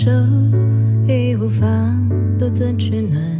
手已无法独自取暖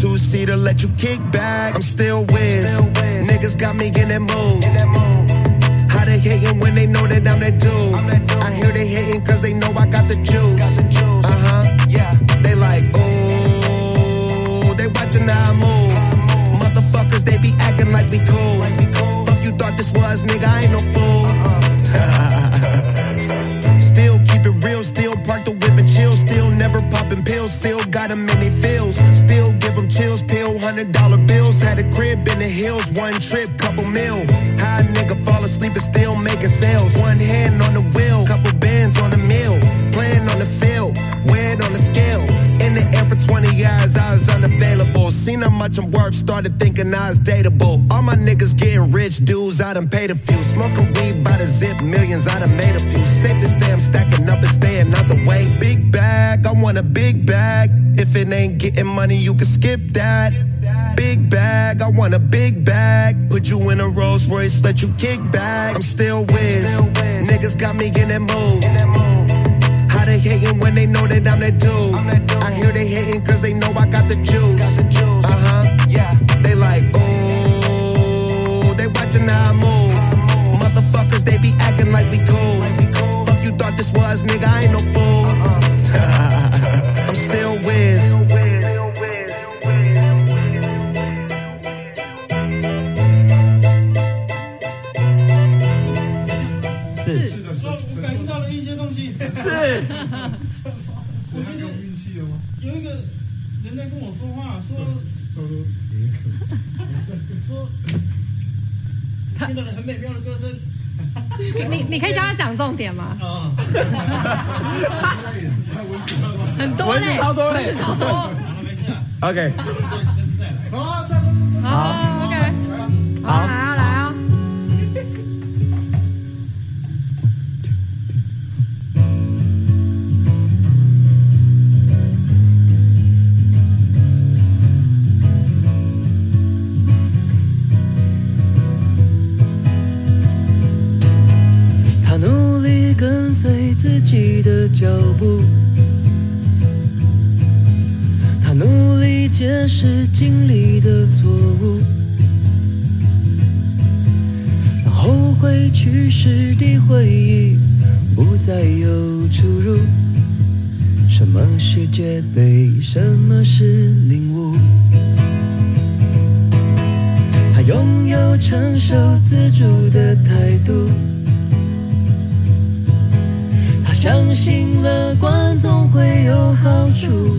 two seater, let you kick back. I'm still with Niggas got me in that mood. hundred dollar bills had a crib in the hills. One trip, couple mil. High nigga fall asleep and still making sales. One hand on the wheel, couple bands on the mill. Playing on the field, weighing on the scale. In the air for 20 years, I was unavailable. Seen how much I'm worth, started thinking I was dateable. All my niggas getting rich, dudes, I done paid a few. Smoking weed by the zip, millions, I done made a few. Step to stay, I'm stacking up and staying out the way. Big bag, I want a big bag. If it ain't getting money, you can skip that. Big bag, I want a big bag. Put you in a Rolls Royce, let you kick back. I'm still whiz. Niggas got me in that mood. How they hating when they know that I'm that dude? I hear they hating cause they know I got the juice. 跟我说话，说说听到了很美妙的歌声你你可以教他讲重点吗？很多嘞，超多嘞超多。好了没事，OK，好，再来。好，自己的脚步，他努力解释经历的错误，让后悔去世的回忆不再有出入。什么是绝对，什么是领悟？他拥有承受自主的态度。他相信乐观总会有好处。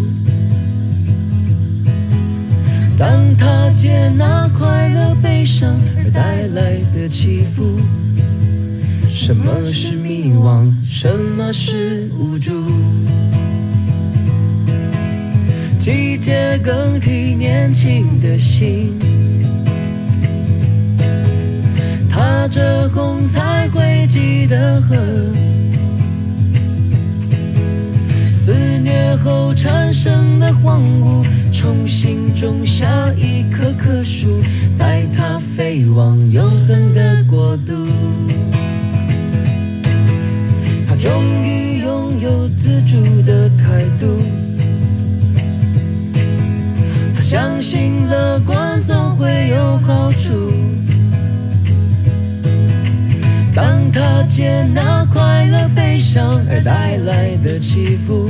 当他接纳快乐、悲伤而带来的起伏，什么是迷惘？什么是无助？季节更替，年轻的心，踏着红彩绘迹的河。后产生的荒芜，重新种下一棵棵树，带它飞往永恒的国度。他终于拥有自主的态度，他相信乐观总会有好处。当他接纳快乐、悲伤而带来的起伏，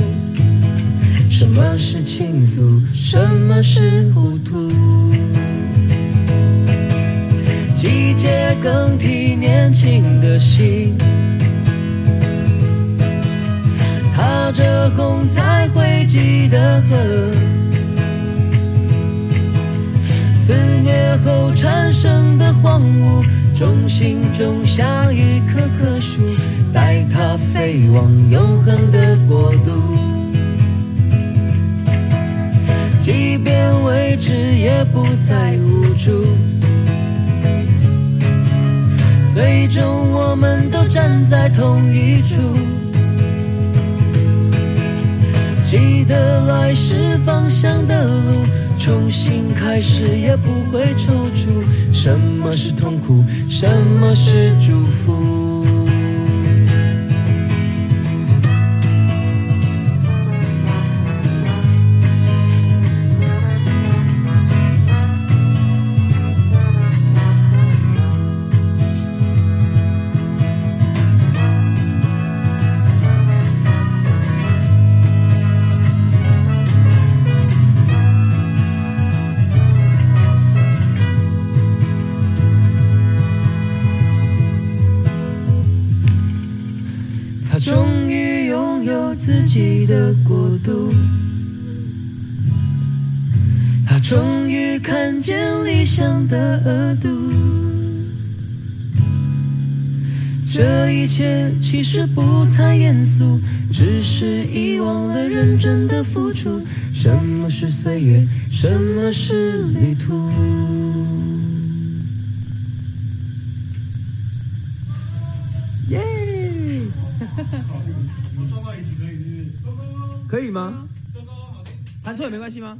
倾诉，什么是糊涂？季节更替，年轻的心，踏着红彩绘迹的河。肆虐后产生的荒芜，重新种下一棵棵树，带它飞往永恒的国度。即便未知，也不再无助。最终，我们都站在同一处。记得来时方向的路，重新开始也不会踌躇。什么是痛苦？什么是祝福？一切其实不太严肃只是遗忘了认真的付出。什么是岁月什么是旅途？耶！我们到一可以可以吗？可以弹错也没关系吗？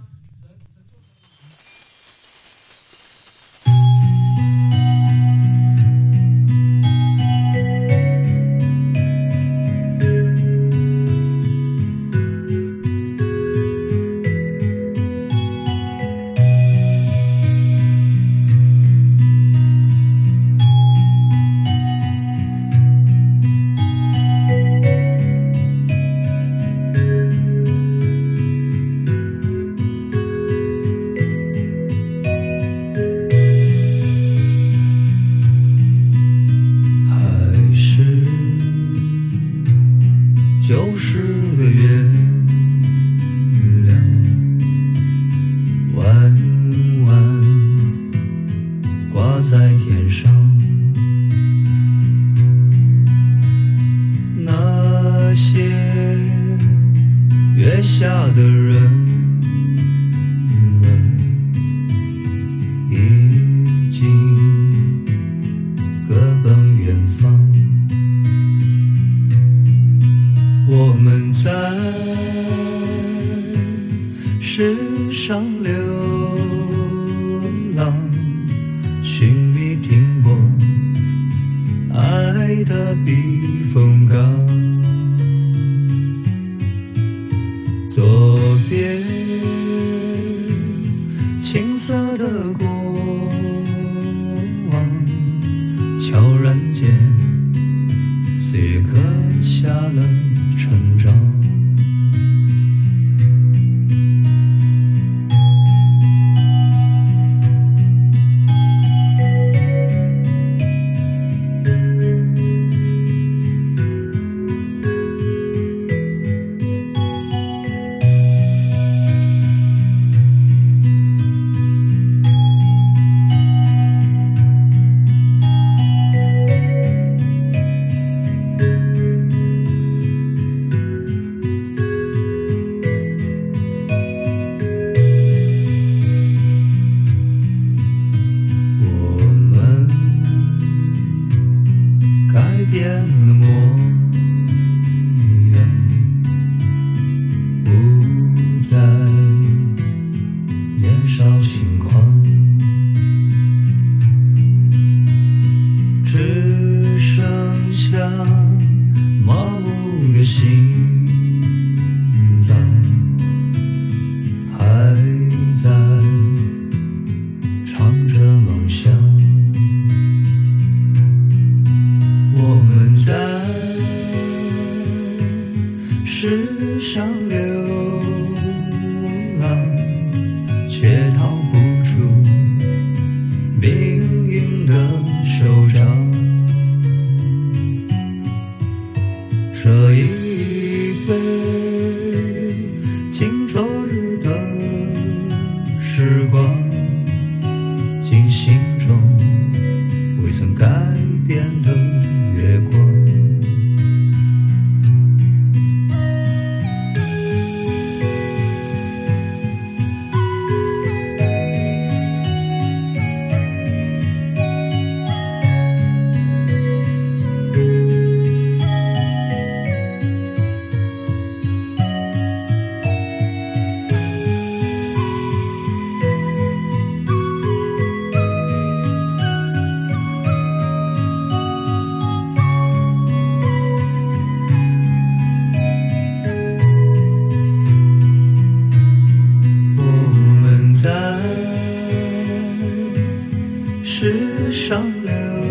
Lưu